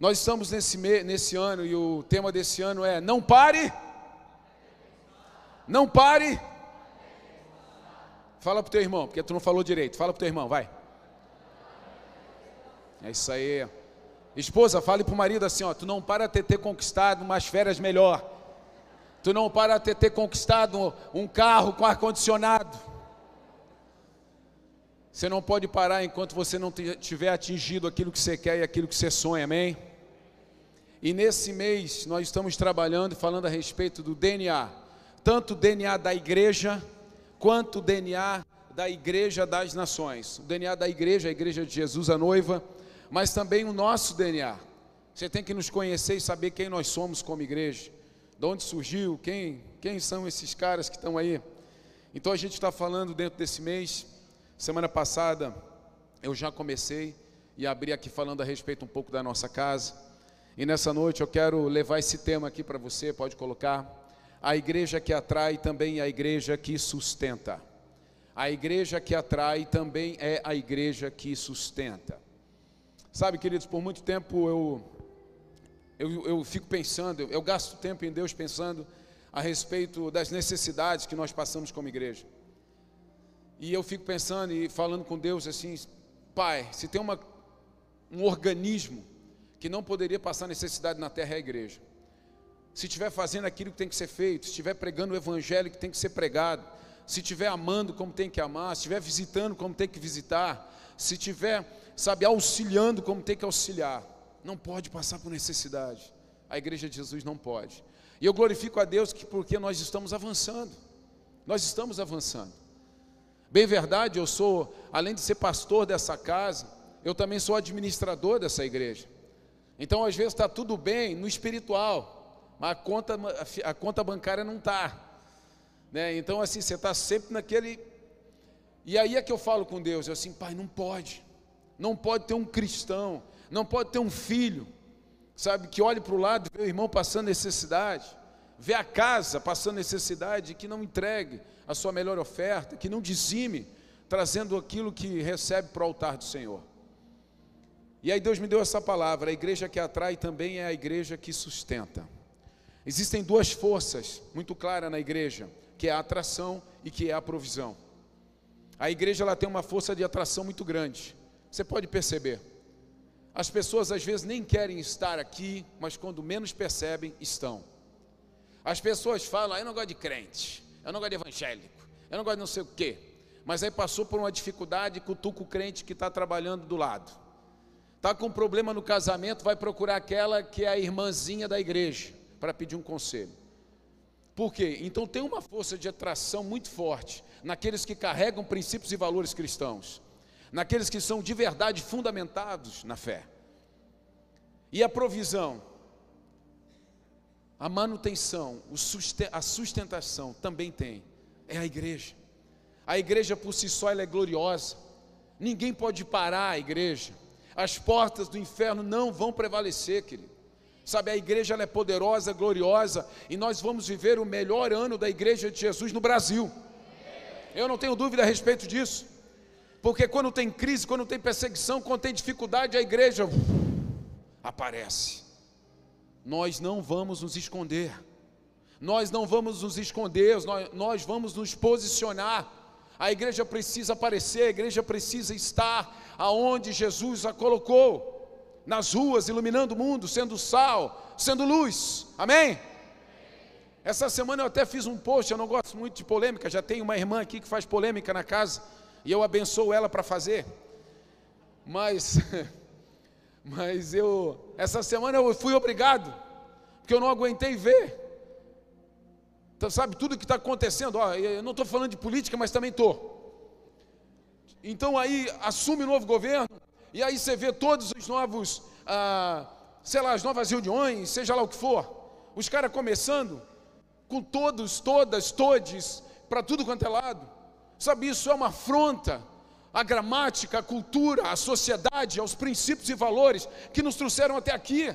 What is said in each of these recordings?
Nós estamos nesse, nesse ano e o tema desse ano é Não pare. Não pare. Fala para o teu irmão, porque tu não falou direito. Fala para o teu irmão, vai. É isso aí. Esposa, fale para o marido assim: ó, tu não para de ter conquistado umas férias melhor. Tu não para de ter conquistado um carro com ar-condicionado. Você não pode parar enquanto você não tiver atingido aquilo que você quer e aquilo que você sonha, amém? E nesse mês nós estamos trabalhando e falando a respeito do DNA, tanto o DNA da igreja, quanto o DNA da igreja das nações. O DNA da igreja, a igreja de Jesus, a noiva, mas também o nosso DNA. Você tem que nos conhecer e saber quem nós somos como igreja, de onde surgiu, quem, quem são esses caras que estão aí. Então a gente está falando dentro desse mês. Semana passada eu já comecei e abri aqui falando a respeito um pouco da nossa casa. E nessa noite eu quero levar esse tema aqui para você, pode colocar. A igreja que atrai também é a igreja que sustenta. A igreja que atrai também é a igreja que sustenta. Sabe, queridos, por muito tempo eu, eu, eu fico pensando, eu, eu gasto tempo em Deus pensando a respeito das necessidades que nós passamos como igreja. E eu fico pensando e falando com Deus assim, Pai, se tem uma, um organismo que não poderia passar necessidade na terra é a igreja. Se estiver fazendo aquilo que tem que ser feito, se estiver pregando o evangelho que tem que ser pregado, se estiver amando como tem que amar, se estiver visitando como tem que visitar, se estiver, sabe, auxiliando como tem que auxiliar, não pode passar por necessidade. A igreja de Jesus não pode. E eu glorifico a Deus que porque nós estamos avançando. Nós estamos avançando. Bem verdade, eu sou, além de ser pastor dessa casa, eu também sou administrador dessa igreja. Então, às vezes, está tudo bem no espiritual, mas a conta, a conta bancária não está. Né? Então, assim, você está sempre naquele. E aí é que eu falo com Deus, eu assim, pai, não pode. Não pode ter um cristão, não pode ter um filho, sabe, que olhe para o lado vê o irmão passando necessidade, vê a casa passando necessidade, que não entregue a sua melhor oferta, que não dizime, trazendo aquilo que recebe para o altar do Senhor. E aí Deus me deu essa palavra: a igreja que atrai também é a igreja que sustenta. Existem duas forças muito claras na igreja, que é a atração e que é a provisão. A igreja ela tem uma força de atração muito grande. Você pode perceber. As pessoas às vezes nem querem estar aqui, mas quando menos percebem, estão. As pessoas falam: ah, "Eu não gosto de crente, eu não gosto de evangélico, eu não gosto de não sei o quê". Mas aí passou por uma dificuldade, cutuca o crente que está trabalhando do lado Está com problema no casamento, vai procurar aquela que é a irmãzinha da igreja para pedir um conselho. Por quê? Então tem uma força de atração muito forte naqueles que carregam princípios e valores cristãos, naqueles que são de verdade fundamentados na fé. E a provisão, a manutenção, a sustentação também tem, é a igreja. A igreja por si só ela é gloriosa, ninguém pode parar a igreja as portas do inferno não vão prevalecer, querido. Sabe, a igreja é poderosa, gloriosa, e nós vamos viver o melhor ano da igreja de Jesus no Brasil. Eu não tenho dúvida a respeito disso. Porque quando tem crise, quando tem perseguição, quando tem dificuldade, a igreja aparece. Nós não vamos nos esconder. Nós não vamos nos esconder, nós, nós vamos nos posicionar. A igreja precisa aparecer, a igreja precisa estar aonde Jesus a colocou, nas ruas, iluminando o mundo, sendo sal, sendo luz. Amém? Essa semana eu até fiz um post, eu não gosto muito de polêmica, já tem uma irmã aqui que faz polêmica na casa, e eu abençoo ela para fazer. Mas mas eu essa semana eu fui obrigado, porque eu não aguentei ver. Então, sabe tudo que está acontecendo? Ó, eu não estou falando de política, mas também estou. Então aí assume o novo governo, e aí você vê todos os novos, ah, sei lá, as novas reuniões, seja lá o que for, os caras começando com todos, todas, todes, para tudo quanto é lado. Sabe, isso é uma afronta à gramática, à cultura, à sociedade, aos princípios e valores que nos trouxeram até aqui.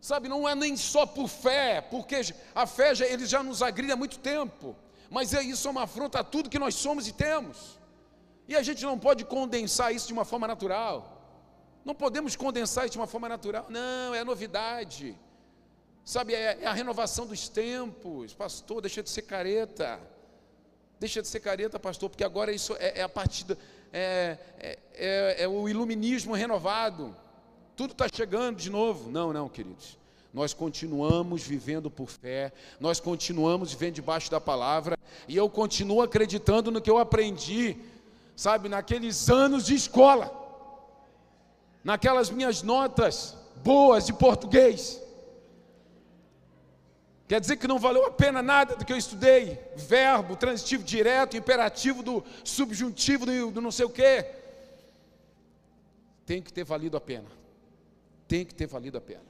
Sabe, não é nem só por fé, porque a fé já, ele já nos agride há muito tempo, mas é isso é uma afronta a tudo que nós somos e temos. E a gente não pode condensar isso de uma forma natural. Não podemos condensar isso de uma forma natural. Não, é novidade. Sabe, é, é a renovação dos tempos. Pastor, deixa de ser careta. Deixa de ser careta, pastor, porque agora isso é, é a partir do, é, é, é, é o iluminismo renovado. Tudo está chegando de novo. Não, não, queridos. Nós continuamos vivendo por fé, nós continuamos vivendo debaixo da palavra, e eu continuo acreditando no que eu aprendi, sabe, naqueles anos de escola naquelas minhas notas boas de português. Quer dizer que não valeu a pena nada do que eu estudei. Verbo, transitivo direto, imperativo do subjuntivo do, do não sei o quê. Tem que ter valido a pena. Tem que ter valido a pena.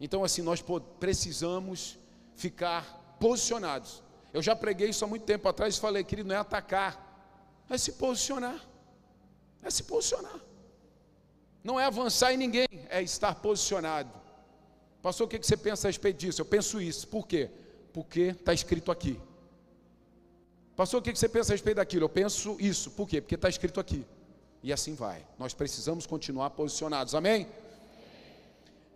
Então, assim, nós precisamos ficar posicionados. Eu já preguei isso há muito tempo atrás e falei, querido, não é atacar, é se posicionar. É se posicionar. Não é avançar em ninguém, é estar posicionado. Pastor, o que você pensa a respeito disso? Eu penso isso. Por quê? Porque está escrito aqui. Pastor, o que você pensa a respeito daquilo? Eu penso isso. Por quê? Porque está escrito aqui. E assim vai. Nós precisamos continuar posicionados. Amém?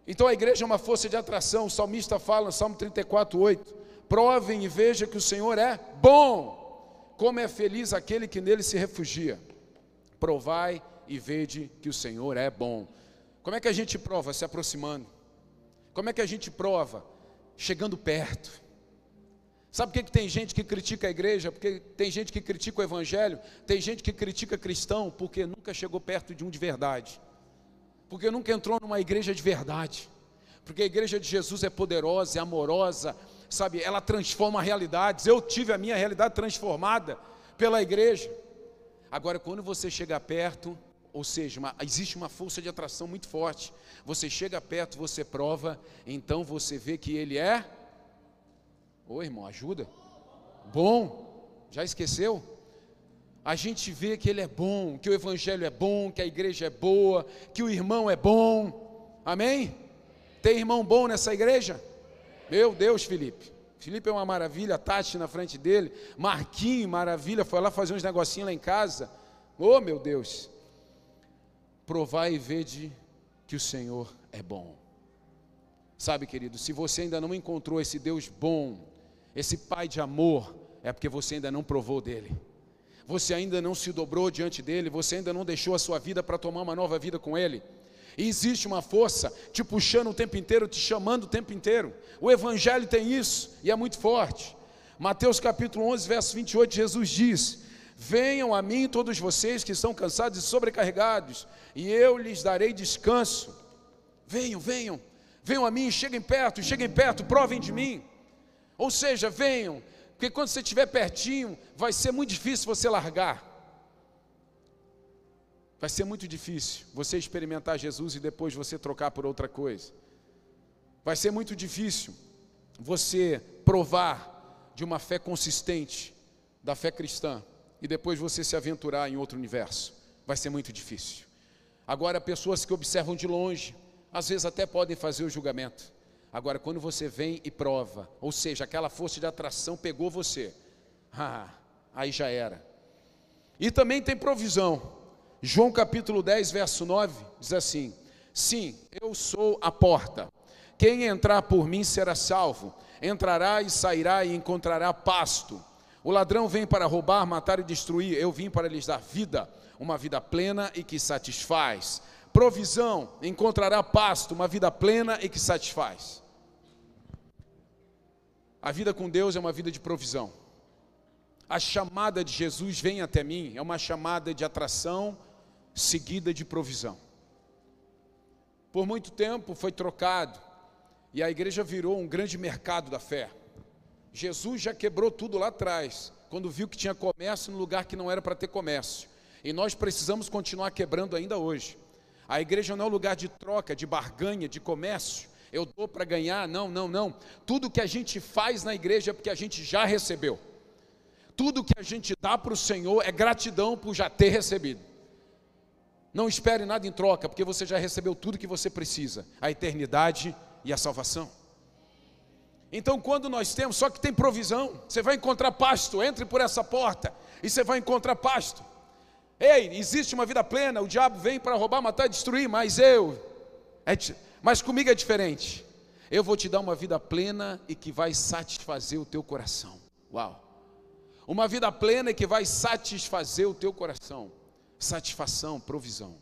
Então a igreja é uma força de atração. O salmista fala no Salmo 34, 8: Provem e vejam que o Senhor é bom. Como é feliz aquele que nele se refugia. Provai e vede que o Senhor é bom. Como é que a gente prova? Se aproximando. Como é que a gente prova? Chegando perto. Sabe por que, que tem gente que critica a igreja? Porque tem gente que critica o evangelho, tem gente que critica cristão porque nunca chegou perto de um de verdade. Porque nunca entrou numa igreja de verdade. Porque a igreja de Jesus é poderosa, é amorosa, sabe? Ela transforma realidades. Eu tive a minha realidade transformada pela igreja. Agora, quando você chega perto, ou seja, uma, existe uma força de atração muito forte. Você chega perto, você prova, então você vê que ele é. Ô irmão, ajuda. Bom. Já esqueceu? A gente vê que ele é bom, que o evangelho é bom, que a igreja é boa, que o irmão é bom. Amém? Tem irmão bom nessa igreja? Meu Deus, Felipe. Felipe é uma maravilha, Tati na frente dele, Marquinho, maravilha, foi lá fazer uns negocinhos lá em casa. Oh, meu Deus provai e vede que o Senhor é bom. Sabe, querido, se você ainda não encontrou esse Deus bom, esse Pai de amor, é porque você ainda não provou dele. Você ainda não se dobrou diante dele, você ainda não deixou a sua vida para tomar uma nova vida com ele. E existe uma força te puxando o tempo inteiro, te chamando o tempo inteiro. O Evangelho tem isso e é muito forte. Mateus capítulo 11, verso 28, Jesus diz: Venham a mim todos vocês que estão cansados e sobrecarregados, e eu lhes darei descanso. Venham, venham, venham a mim, cheguem perto, cheguem perto, provem de mim. Ou seja, venham, porque quando você estiver pertinho, vai ser muito difícil você largar. Vai ser muito difícil você experimentar Jesus e depois você trocar por outra coisa. Vai ser muito difícil você provar de uma fé consistente, da fé cristã e depois você se aventurar em outro universo. Vai ser muito difícil. Agora, pessoas que observam de longe, às vezes até podem fazer o julgamento. Agora, quando você vem e prova, ou seja, aquela força de atração pegou você, ah, aí já era. E também tem provisão. João capítulo 10, verso 9, diz assim: Sim, eu sou a porta. Quem entrar por mim será salvo. Entrará e sairá e encontrará pasto. O ladrão vem para roubar, matar e destruir. Eu vim para lhes dar vida, uma vida plena e que satisfaz. Provisão, encontrará pasto, uma vida plena e que satisfaz. A vida com Deus é uma vida de provisão. A chamada de Jesus vem até mim é uma chamada de atração seguida de provisão. Por muito tempo foi trocado e a igreja virou um grande mercado da fé. Jesus já quebrou tudo lá atrás, quando viu que tinha comércio no lugar que não era para ter comércio. E nós precisamos continuar quebrando ainda hoje. A igreja não é um lugar de troca, de barganha, de comércio. Eu dou para ganhar, não, não, não. Tudo que a gente faz na igreja é porque a gente já recebeu. Tudo que a gente dá para o Senhor é gratidão por já ter recebido. Não espere nada em troca, porque você já recebeu tudo que você precisa: a eternidade e a salvação. Então, quando nós temos, só que tem provisão, você vai encontrar pasto, entre por essa porta e você vai encontrar pasto. Ei, existe uma vida plena, o diabo vem para roubar, matar, destruir, mas eu, é, mas comigo é diferente. Eu vou te dar uma vida plena e que vai satisfazer o teu coração. Uau! Uma vida plena e que vai satisfazer o teu coração. Satisfação, provisão.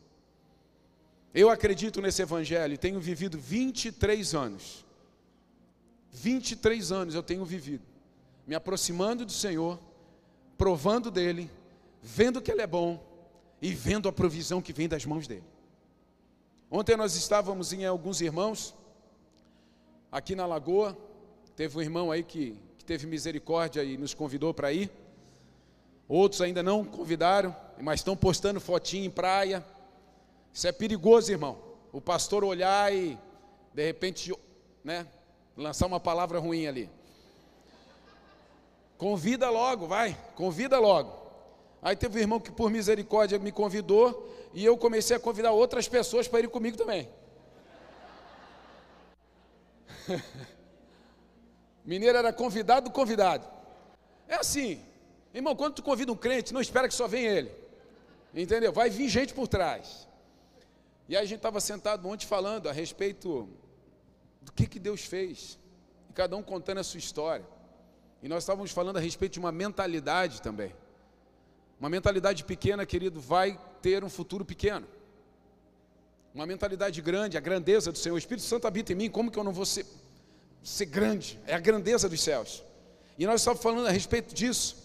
Eu acredito nesse evangelho, tenho vivido 23 anos. 23 anos eu tenho vivido, me aproximando do Senhor, provando dele, vendo que ele é bom e vendo a provisão que vem das mãos dele. Ontem nós estávamos em alguns irmãos aqui na Lagoa, teve um irmão aí que, que teve misericórdia e nos convidou para ir. Outros ainda não convidaram, mas estão postando fotinho em praia. Isso é perigoso, irmão. O pastor olhar e, de repente, né, lançar uma palavra ruim ali. Convida logo, vai, convida logo. Aí teve um irmão que, por misericórdia, me convidou e eu comecei a convidar outras pessoas para ir comigo também. Mineiro era convidado do convidado. É assim, irmão, quando tu convida um crente, não espera que só venha ele. Entendeu? Vai vir gente por trás. E aí a gente estava sentado ontem falando a respeito do que, que Deus fez. E cada um contando a sua história. E nós estávamos falando a respeito de uma mentalidade também. Uma mentalidade pequena, querido, vai ter um futuro pequeno. Uma mentalidade grande, a grandeza do Senhor. O Espírito Santo habita em mim, como que eu não vou ser, ser grande? É a grandeza dos céus. E nós estávamos falando a respeito disso.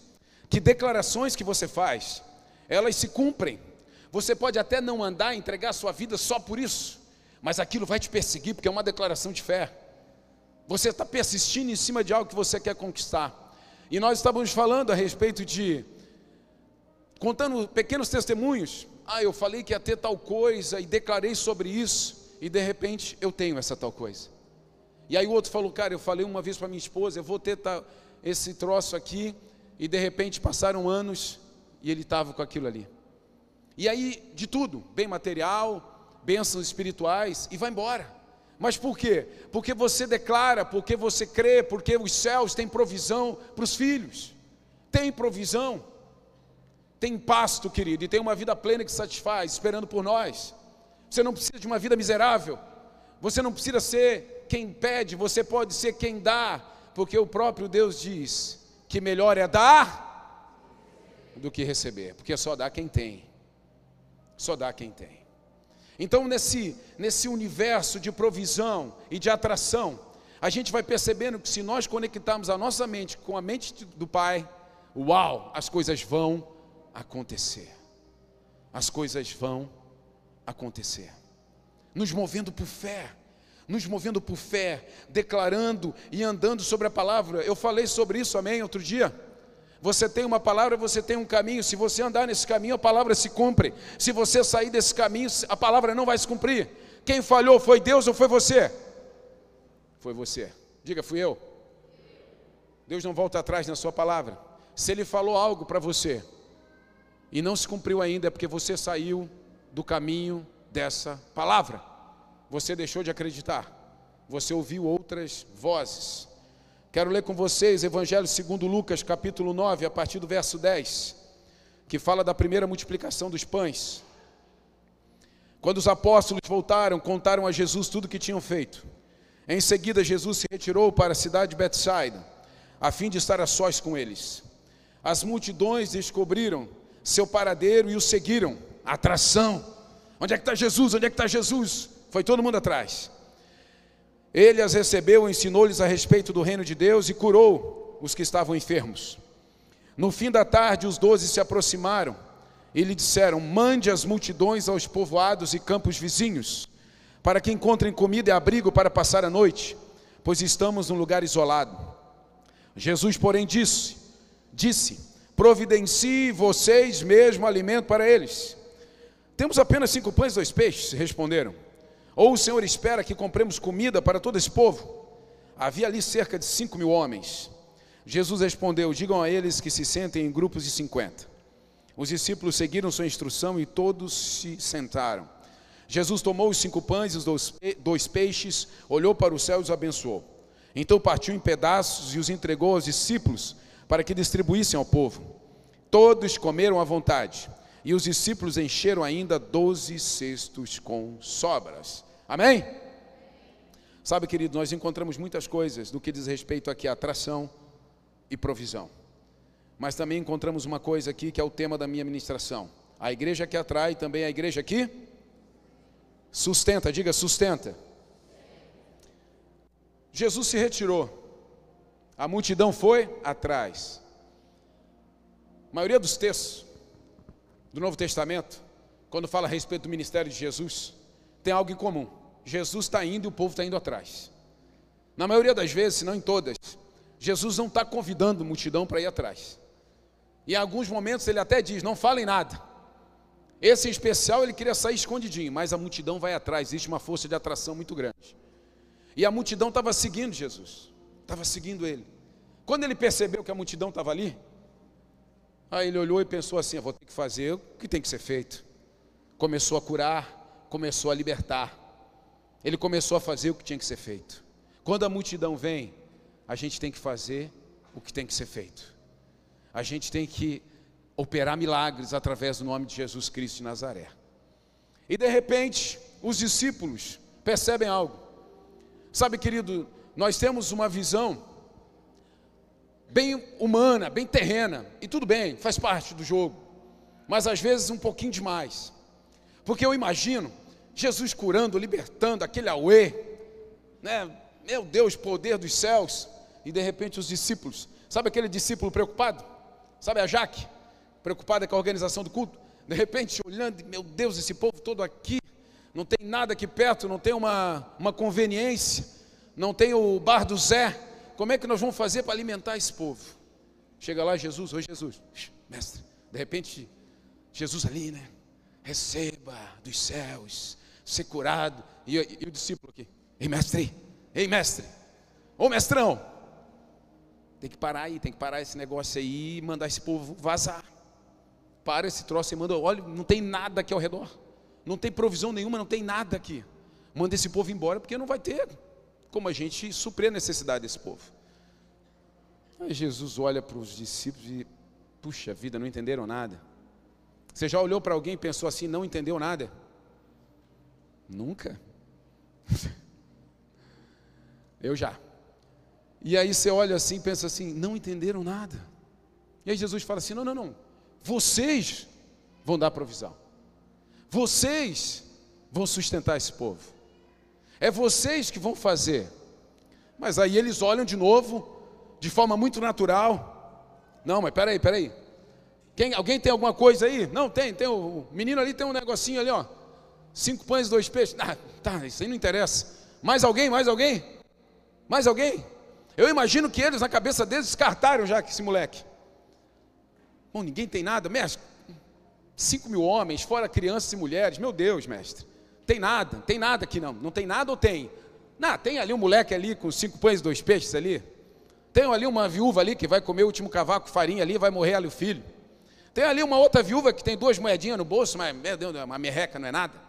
Que declarações que você faz, elas se cumprem. Você pode até não andar, entregar sua vida só por isso, mas aquilo vai te perseguir, porque é uma declaração de fé. Você está persistindo em cima de algo que você quer conquistar. E nós estávamos falando a respeito de, contando pequenos testemunhos. Ah, eu falei que ia ter tal coisa e declarei sobre isso, e de repente eu tenho essa tal coisa. E aí o outro falou, cara, eu falei uma vez para minha esposa, eu vou ter tal, esse troço aqui, e de repente passaram anos ele estava com aquilo ali. E aí, de tudo, bem material, bênçãos espirituais, e vai embora. Mas por quê? Porque você declara, porque você crê, porque os céus têm provisão para os filhos. Tem provisão. Tem pasto, querido, e tem uma vida plena que satisfaz, esperando por nós. Você não precisa de uma vida miserável. Você não precisa ser quem pede, você pode ser quem dá, porque o próprio Deus diz que melhor é dar do que receber, porque só dá quem tem. Só dá quem tem. Então, nesse, nesse universo de provisão e de atração, a gente vai percebendo que se nós conectarmos a nossa mente com a mente do Pai, uau, as coisas vão acontecer. As coisas vão acontecer. Nos movendo por fé, nos movendo por fé, declarando e andando sobre a palavra. Eu falei sobre isso, amém, outro dia. Você tem uma palavra, você tem um caminho. Se você andar nesse caminho, a palavra se cumpre. Se você sair desse caminho, a palavra não vai se cumprir. Quem falhou foi Deus ou foi você? Foi você. Diga, fui eu. Deus não volta atrás na sua palavra. Se ele falou algo para você e não se cumpriu ainda, é porque você saiu do caminho dessa palavra. Você deixou de acreditar. Você ouviu outras vozes. Quero ler com vocês Evangelho segundo Lucas, capítulo 9, a partir do verso 10, que fala da primeira multiplicação dos pães. Quando os apóstolos voltaram, contaram a Jesus tudo o que tinham feito. Em seguida, Jesus se retirou para a cidade de Betsaida, a fim de estar a sós com eles. As multidões descobriram seu paradeiro e o seguiram. Atração. Onde é que está Jesus? Onde é que está Jesus? Foi todo mundo atrás. Ele as recebeu, ensinou-lhes a respeito do reino de Deus e curou os que estavam enfermos. No fim da tarde, os doze se aproximaram e lhe disseram: Mande as multidões aos povoados e campos vizinhos, para que encontrem comida e abrigo para passar a noite, pois estamos num lugar isolado. Jesus, porém, disse: Disse: Providencie vocês mesmo alimento para eles. Temos apenas cinco pães e dois peixes, responderam. Ou o Senhor espera que compremos comida para todo esse povo? Havia ali cerca de cinco mil homens. Jesus respondeu: Digam a eles que se sentem em grupos de cinquenta. Os discípulos seguiram sua instrução e todos se sentaram. Jesus tomou os cinco pães e os dois peixes, olhou para o céu e os abençoou. Então partiu em pedaços e os entregou aos discípulos para que distribuíssem ao povo. Todos comeram à vontade e os discípulos encheram ainda doze cestos com sobras. Amém? Sabe, querido, nós encontramos muitas coisas no que diz respeito aqui à atração e provisão. Mas também encontramos uma coisa aqui que é o tema da minha ministração. A igreja que atrai também é a igreja que sustenta, diga sustenta. Jesus se retirou. A multidão foi atrás. A maioria dos textos do Novo Testamento, quando fala a respeito do ministério de Jesus, tem algo em comum. Jesus está indo e o povo está indo atrás. Na maioria das vezes, se não em todas, Jesus não está convidando a multidão para ir atrás. E em alguns momentos ele até diz: não falem nada. Esse em especial ele queria sair escondidinho, mas a multidão vai atrás, existe uma força de atração muito grande. E a multidão estava seguindo Jesus, estava seguindo ele. Quando ele percebeu que a multidão estava ali, aí ele olhou e pensou assim: vou ter que fazer o que tem que ser feito. Começou a curar, começou a libertar. Ele começou a fazer o que tinha que ser feito. Quando a multidão vem, a gente tem que fazer o que tem que ser feito. A gente tem que operar milagres através do nome de Jesus Cristo de Nazaré. E de repente, os discípulos percebem algo. Sabe, querido, nós temos uma visão bem humana, bem terrena, e tudo bem, faz parte do jogo, mas às vezes um pouquinho demais. Porque eu imagino Jesus curando, libertando, aquele auê, né? Meu Deus, poder dos céus. E de repente os discípulos, sabe aquele discípulo preocupado? Sabe a Jaque, preocupada com a organização do culto? De repente olhando, meu Deus, esse povo todo aqui, não tem nada aqui perto, não tem uma, uma conveniência, não tem o bar do Zé. Como é que nós vamos fazer para alimentar esse povo? Chega lá Jesus, oi Jesus, mestre. De repente, Jesus ali, né? Receba dos céus ser curado. E, e, e o discípulo aqui, ei mestre, ei mestre, ô mestrão, tem que parar aí, tem que parar esse negócio aí e mandar esse povo vazar. Para esse troço e manda, olha, não tem nada aqui ao redor, não tem provisão nenhuma, não tem nada aqui. Manda esse povo embora, porque não vai ter como a gente suprir a necessidade desse povo. Aí Jesus olha para os discípulos e, puxa vida, não entenderam nada. Você já olhou para alguém e pensou assim, não entendeu nada? Nunca. Eu já. E aí você olha assim e pensa assim: não entenderam nada. E aí Jesus fala assim: não, não, não. Vocês vão dar provisão. Vocês vão sustentar esse povo. É vocês que vão fazer. Mas aí eles olham de novo, de forma muito natural. Não, mas peraí, peraí. Quem, alguém tem alguma coisa aí? Não, tem, tem. O menino ali tem um negocinho ali, ó. Cinco pães dois peixes. Ah, tá, isso aí não interessa. Mais alguém? Mais alguém? Mais alguém? Eu imagino que eles, na cabeça deles, descartaram já esse moleque. Bom, ninguém tem nada, mestre. Cinco mil homens, fora crianças e mulheres. Meu Deus, mestre. Tem nada, tem nada aqui não. Não tem nada ou tem? Não, tem ali um moleque ali com cinco pães e dois peixes ali. Tem ali uma viúva ali que vai comer o último cavaco farinha ali, vai morrer ali o filho. Tem ali uma outra viúva que tem duas moedinhas no bolso, mas meu Deus, uma merreca não é nada.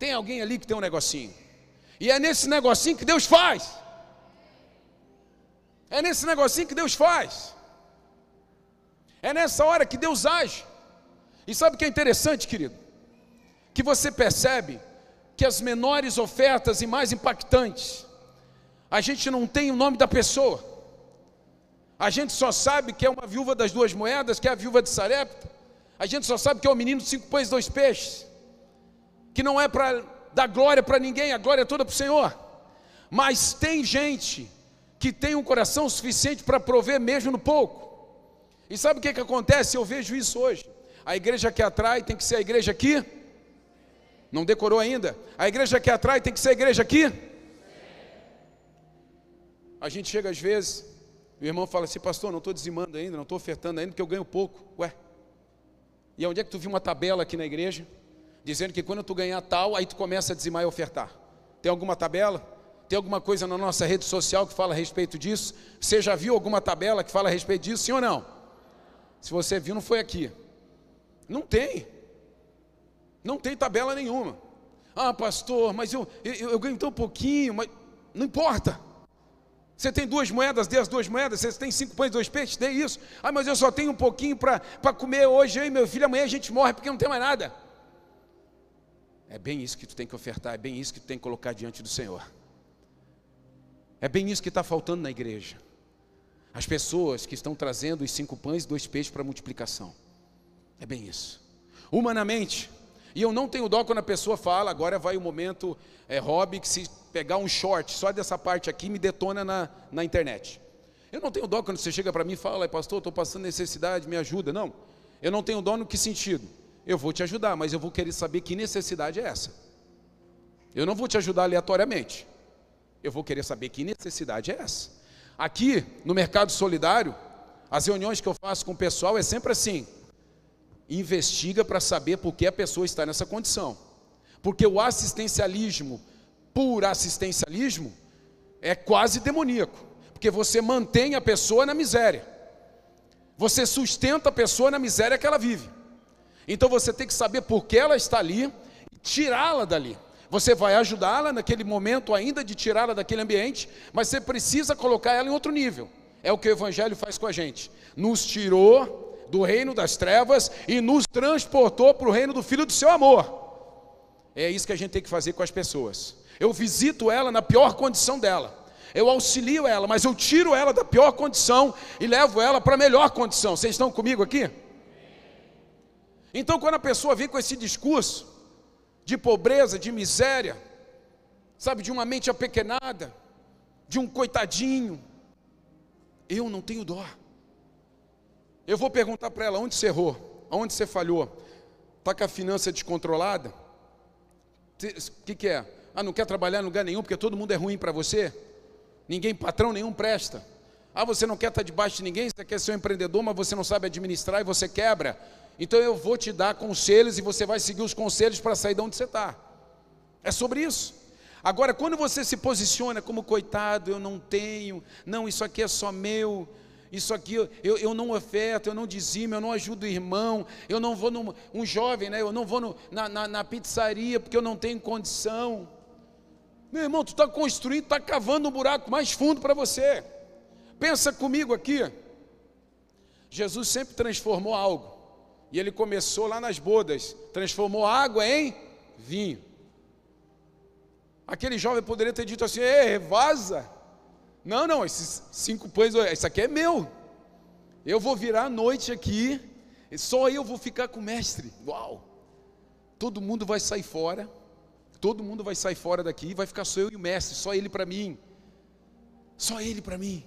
Tem alguém ali que tem um negocinho. E é nesse negocinho que Deus faz. É nesse negocinho que Deus faz. É nessa hora que Deus age. E sabe o que é interessante, querido? Que você percebe que as menores ofertas e mais impactantes, a gente não tem o nome da pessoa. A gente só sabe que é uma viúva das duas moedas, que é a viúva de Sarepta. A gente só sabe que é o menino de cinco pães e dois peixes que não é para dar glória para ninguém, a glória é toda para o Senhor. Mas tem gente que tem um coração suficiente para prover mesmo no pouco. E sabe o que, que acontece? Eu vejo isso hoje. A igreja que atrai tem que ser a igreja aqui. Não decorou ainda? A igreja que atrai tem que ser a igreja aqui. A gente chega às vezes, o irmão fala assim, pastor, não estou dizimando ainda, não estou ofertando ainda, porque eu ganho pouco. Ué, e onde é que tu viu uma tabela aqui na igreja? Dizendo que quando tu ganhar tal, aí tu começa a dizimar e ofertar. Tem alguma tabela? Tem alguma coisa na nossa rede social que fala a respeito disso? Você já viu alguma tabela que fala a respeito disso, sim ou não? Se você viu, não foi aqui. Não tem. Não tem tabela nenhuma. Ah, pastor, mas eu, eu, eu ganho tão pouquinho, mas não importa. Você tem duas moedas, dê as duas moedas. Você tem cinco pães, dois peixes, dê isso. Ah, mas eu só tenho um pouquinho para comer hoje, e meu filho. Amanhã a gente morre porque não tem mais nada. É bem isso que tu tem que ofertar, é bem isso que tu tem que colocar diante do Senhor. É bem isso que está faltando na igreja. As pessoas que estão trazendo os cinco pães e dois peixes para multiplicação. É bem isso. Humanamente, e eu não tenho dó quando a pessoa fala, agora vai o momento é, hobby, que se pegar um short só dessa parte aqui, me detona na, na internet. Eu não tenho dó quando você chega para mim e fala, pastor, estou passando necessidade, me ajuda. Não, eu não tenho dó no que sentido? Eu vou te ajudar, mas eu vou querer saber que necessidade é essa. Eu não vou te ajudar aleatoriamente. Eu vou querer saber que necessidade é essa. Aqui, no mercado solidário, as reuniões que eu faço com o pessoal é sempre assim investiga para saber por que a pessoa está nessa condição. Porque o assistencialismo, por assistencialismo, é quase demoníaco. Porque você mantém a pessoa na miséria. Você sustenta a pessoa na miséria que ela vive. Então você tem que saber por que ela está ali tirá-la dali. Você vai ajudá-la naquele momento ainda de tirá-la daquele ambiente, mas você precisa colocar ela em outro nível. É o que o Evangelho faz com a gente. Nos tirou do reino das trevas e nos transportou para o reino do Filho do seu amor. É isso que a gente tem que fazer com as pessoas. Eu visito ela na pior condição dela. Eu auxilio ela, mas eu tiro ela da pior condição e levo ela para a melhor condição. Vocês estão comigo aqui? Então, quando a pessoa vem com esse discurso de pobreza, de miséria, sabe, de uma mente apequenada, de um coitadinho, eu não tenho dó. Eu vou perguntar para ela onde você errou, onde você falhou. Está com a finança descontrolada? O que, que é? Ah, não quer trabalhar em lugar nenhum porque todo mundo é ruim para você? Ninguém, patrão nenhum presta. Ah, você não quer estar debaixo de ninguém, você quer ser um empreendedor, mas você não sabe administrar e você quebra. Então eu vou te dar conselhos e você vai seguir os conselhos para sair de onde você está. É sobre isso. Agora, quando você se posiciona como coitado, eu não tenho, não, isso aqui é só meu, isso aqui eu, eu não oferto, eu não dizimo, eu não ajudo o irmão, eu não vou num, um jovem, né? Eu não vou no, na, na, na, pizzaria porque eu não tenho condição. Meu irmão, tu está construindo, está cavando um buraco mais fundo para você. Pensa comigo aqui. Jesus sempre transformou algo. E ele começou lá nas bodas, transformou água em vinho. Aquele jovem poderia ter dito assim: Ei, vaza. Não, não, esses cinco pães, isso aqui é meu. Eu vou virar a noite aqui, só eu vou ficar com o mestre. Uau! Todo mundo vai sair fora, todo mundo vai sair fora daqui, vai ficar só eu e o mestre, só ele para mim. Só ele para mim.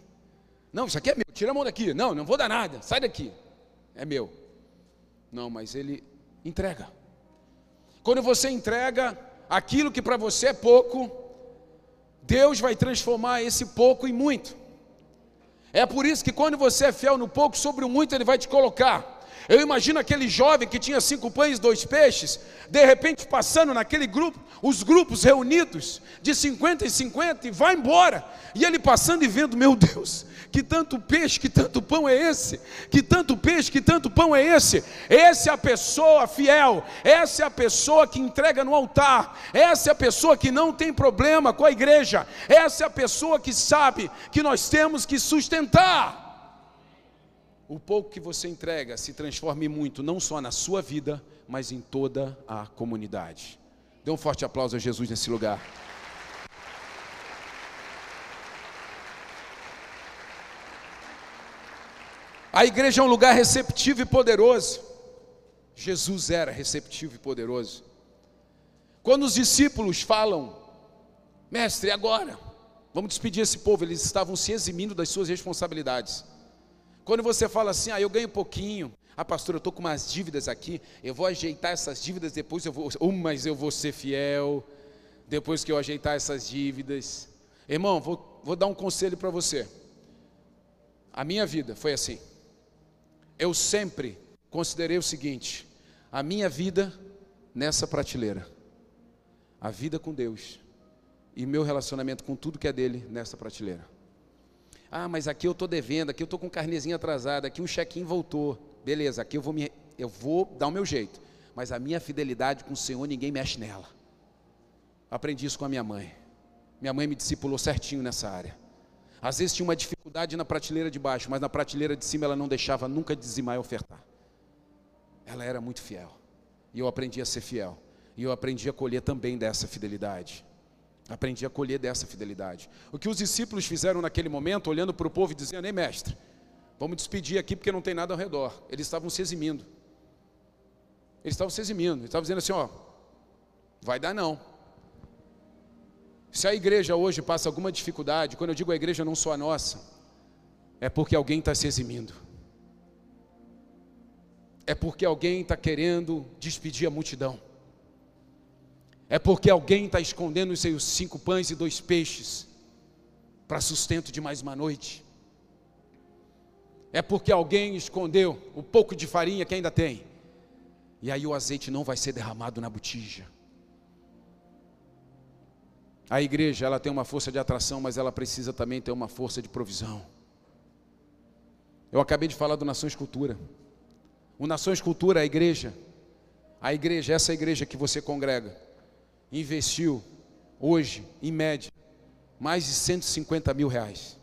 Não, isso aqui é meu, tira a mão daqui. Não, não vou dar nada, sai daqui. É meu. Não, mas ele entrega. Quando você entrega aquilo que para você é pouco, Deus vai transformar esse pouco em muito. É por isso que quando você é fiel no pouco, sobre o muito Ele vai te colocar. Eu imagino aquele jovem que tinha cinco pães e dois peixes, de repente passando naquele grupo, os grupos reunidos, de 50 em 50, e vai embora. E ele passando e vendo, meu Deus, que tanto peixe, que tanto pão é esse? Que tanto peixe, que tanto pão é esse? Essa é a pessoa fiel, essa é a pessoa que entrega no altar, essa é a pessoa que não tem problema com a igreja, essa é a pessoa que sabe que nós temos que sustentar. O pouco que você entrega se transforme muito, não só na sua vida, mas em toda a comunidade. Dê um forte aplauso a Jesus nesse lugar. A igreja é um lugar receptivo e poderoso. Jesus era receptivo e poderoso. Quando os discípulos falam, mestre, agora? Vamos despedir esse povo, eles estavam se eximindo das suas responsabilidades. Quando você fala assim, ah, eu ganho pouquinho, ah, pastor, eu estou com umas dívidas aqui, eu vou ajeitar essas dívidas, depois eu vou, oh, mas eu vou ser fiel, depois que eu ajeitar essas dívidas. Irmão, vou, vou dar um conselho para você. A minha vida foi assim eu sempre considerei o seguinte: a minha vida nessa prateleira, a vida com Deus e meu relacionamento com tudo que é dele nessa prateleira. Ah, mas aqui eu estou devendo, aqui eu estou com carnezinha atrasada, aqui um check-in voltou. Beleza, aqui eu vou, me, eu vou dar o meu jeito. Mas a minha fidelidade com o Senhor, ninguém mexe nela. Aprendi isso com a minha mãe. Minha mãe me discipulou certinho nessa área. Às vezes tinha uma dificuldade na prateleira de baixo, mas na prateleira de cima ela não deixava nunca dizimar e ofertar. Ela era muito fiel. E eu aprendi a ser fiel. E eu aprendi a colher também dessa fidelidade. Aprendi a colher dessa fidelidade. O que os discípulos fizeram naquele momento, olhando para o povo e dizendo: Ei, mestre, vamos despedir aqui porque não tem nada ao redor. Eles estavam se eximindo. Eles estavam se eximindo. Eles estavam dizendo assim: Ó, vai dar não. Se a igreja hoje passa alguma dificuldade, quando eu digo a igreja não só a nossa, é porque alguém está se eximindo. É porque alguém está querendo despedir a multidão. É porque alguém está escondendo os seus cinco pães e dois peixes para sustento de mais uma noite. É porque alguém escondeu o pouco de farinha que ainda tem. E aí o azeite não vai ser derramado na botija. A igreja, ela tem uma força de atração, mas ela precisa também ter uma força de provisão. Eu acabei de falar do Nações Cultura. O Nações Cultura, a igreja, a igreja, essa igreja que você congrega, investiu hoje, em média, mais de 150 mil reais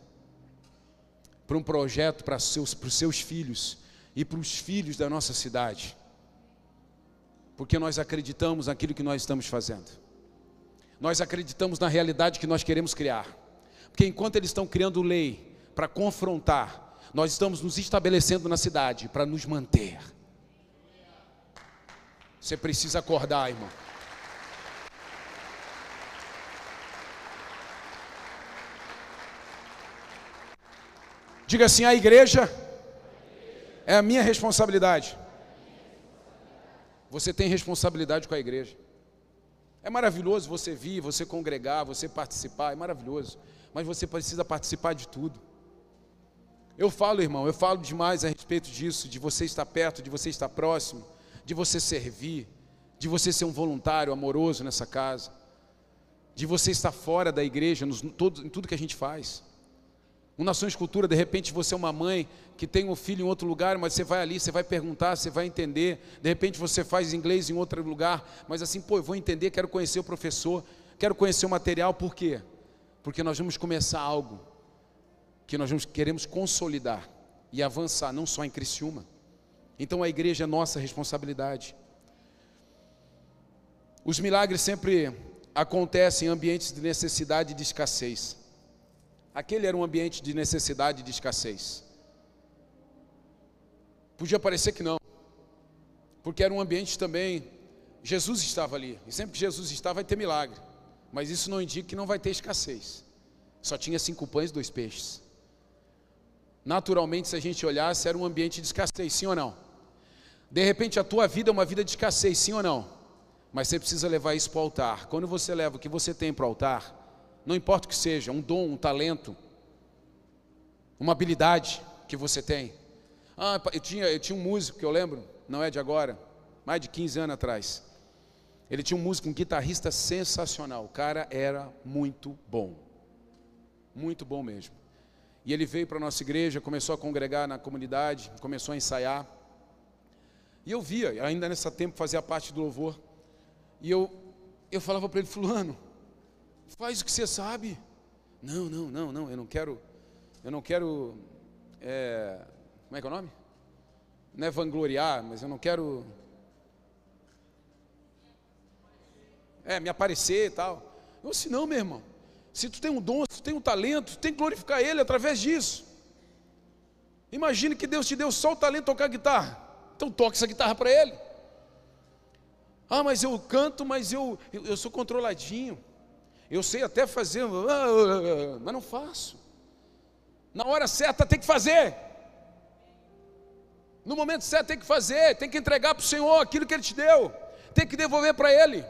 para um projeto para, seus, para os seus filhos e para os filhos da nossa cidade, porque nós acreditamos naquilo que nós estamos fazendo, nós acreditamos na realidade que nós queremos criar, porque enquanto eles estão criando lei para confrontar, nós estamos nos estabelecendo na cidade para nos manter. Você precisa acordar, irmão. Diga assim: a igreja é a minha responsabilidade. Você tem responsabilidade com a igreja. É maravilhoso você vir, você congregar, você participar, é maravilhoso. Mas você precisa participar de tudo. Eu falo, irmão, eu falo demais a respeito disso, de você estar perto, de você estar próximo, de você servir, de você ser um voluntário amoroso nessa casa, de você estar fora da igreja, nos, todo, em tudo que a gente faz. Um Nações Cultura, de repente você é uma mãe que tem um filho em outro lugar, mas você vai ali, você vai perguntar, você vai entender. De repente você faz inglês em outro lugar, mas assim, pô, eu vou entender, quero conhecer o professor, quero conhecer o material, por quê? Porque nós vamos começar algo que nós vamos, queremos consolidar e avançar, não só em Criciúma. Então a igreja é nossa responsabilidade. Os milagres sempre acontecem em ambientes de necessidade e de escassez. Aquele era um ambiente de necessidade e de escassez. Podia parecer que não, porque era um ambiente também. Jesus estava ali, e sempre que Jesus está, vai ter milagre, mas isso não indica que não vai ter escassez. Só tinha cinco pães e dois peixes. Naturalmente, se a gente olhasse, era um ambiente de escassez, sim ou não? De repente, a tua vida é uma vida de escassez, sim ou não? Mas você precisa levar isso para o altar. Quando você leva o que você tem para o altar, não importa o que seja, um dom, um talento, uma habilidade que você tem. Ah, eu tinha, eu tinha um músico que eu lembro, não é de agora, mais de 15 anos atrás. Ele tinha um músico, um guitarrista sensacional. O cara era muito bom. Muito bom mesmo. E ele veio para a nossa igreja, começou a congregar na comunidade, começou a ensaiar. E eu via, ainda nesse tempo fazia parte do louvor. E eu, eu falava para ele, fulano, Faz o que você sabe. Não, não, não, não, eu não quero, eu não quero, é, como é que é o nome? Não é vangloriar, mas eu não quero, é, me aparecer e tal. Eu disse, não, meu irmão, se tu tem um dom, se tu tem um talento, tu tem que glorificar Ele através disso. Imagine que Deus te deu só o talento de tocar guitarra, então toque essa guitarra para Ele. Ah, mas eu canto, mas eu, eu, eu sou controladinho. Eu sei até fazer, mas não faço. Na hora certa tem que fazer. No momento certo tem que fazer, tem que entregar para o Senhor aquilo que Ele te deu, tem que devolver para Ele.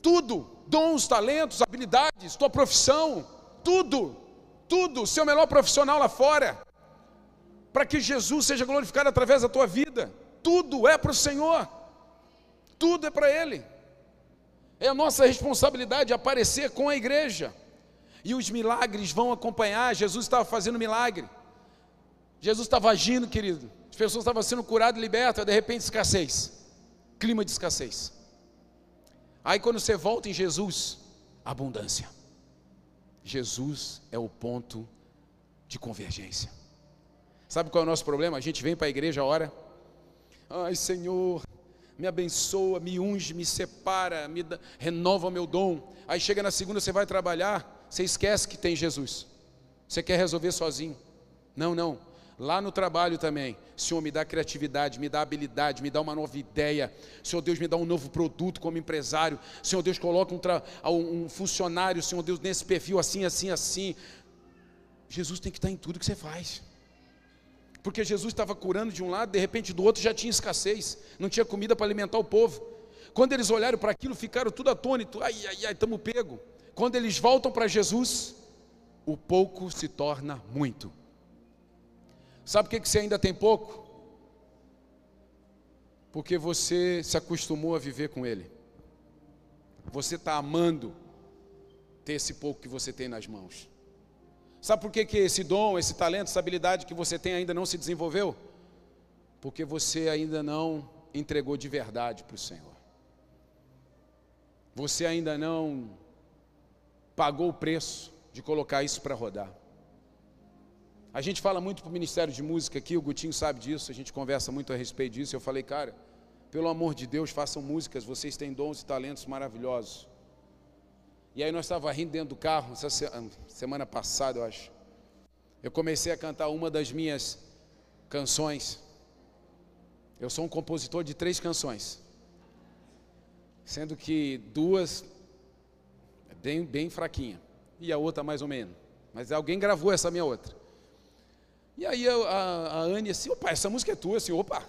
Tudo, dons, talentos, habilidades, tua profissão, tudo, tudo, seu melhor profissional lá fora, para que Jesus seja glorificado através da tua vida. Tudo é para o Senhor, tudo é para Ele. É a nossa responsabilidade aparecer com a igreja. E os milagres vão acompanhar. Jesus estava fazendo milagre. Jesus estava agindo, querido. As pessoas estavam sendo curadas e libertas, de repente escassez. Clima de escassez. Aí quando você volta em Jesus, abundância. Jesus é o ponto de convergência. Sabe qual é o nosso problema? A gente vem para a igreja, ora. Ai, Senhor, me abençoa, me unge, me separa, me dá, renova meu dom. Aí chega na segunda, você vai trabalhar, você esquece que tem Jesus. Você quer resolver sozinho. Não, não. Lá no trabalho também, Senhor, me dá criatividade, me dá habilidade, me dá uma nova ideia. Senhor Deus, me dá um novo produto como empresário. Senhor Deus, coloca um, um funcionário, Senhor Deus, nesse perfil assim, assim, assim. Jesus tem que estar em tudo que você faz. Porque Jesus estava curando de um lado, de repente do outro já tinha escassez, não tinha comida para alimentar o povo. Quando eles olharam para aquilo, ficaram tudo atônitos. Ai, ai, ai, estamos pego. Quando eles voltam para Jesus, o pouco se torna muito. Sabe por que, que você ainda tem pouco? Porque você se acostumou a viver com Ele. Você está amando ter esse pouco que você tem nas mãos. Sabe por que, que esse dom, esse talento, essa habilidade que você tem ainda não se desenvolveu? Porque você ainda não entregou de verdade para o Senhor. Você ainda não pagou o preço de colocar isso para rodar. A gente fala muito para o Ministério de Música aqui, o Gutinho sabe disso, a gente conversa muito a respeito disso. Eu falei, cara, pelo amor de Deus, façam músicas, vocês têm dons e talentos maravilhosos. E aí nós estávamos rindo dentro do carro, semana passada, eu acho. Eu comecei a cantar uma das minhas canções. Eu sou um compositor de três canções. Sendo que duas é bem, bem fraquinha. E a outra mais ou menos. Mas alguém gravou essa minha outra. E aí a, a, a Anne assim, opa, essa música é tua, assim, opa.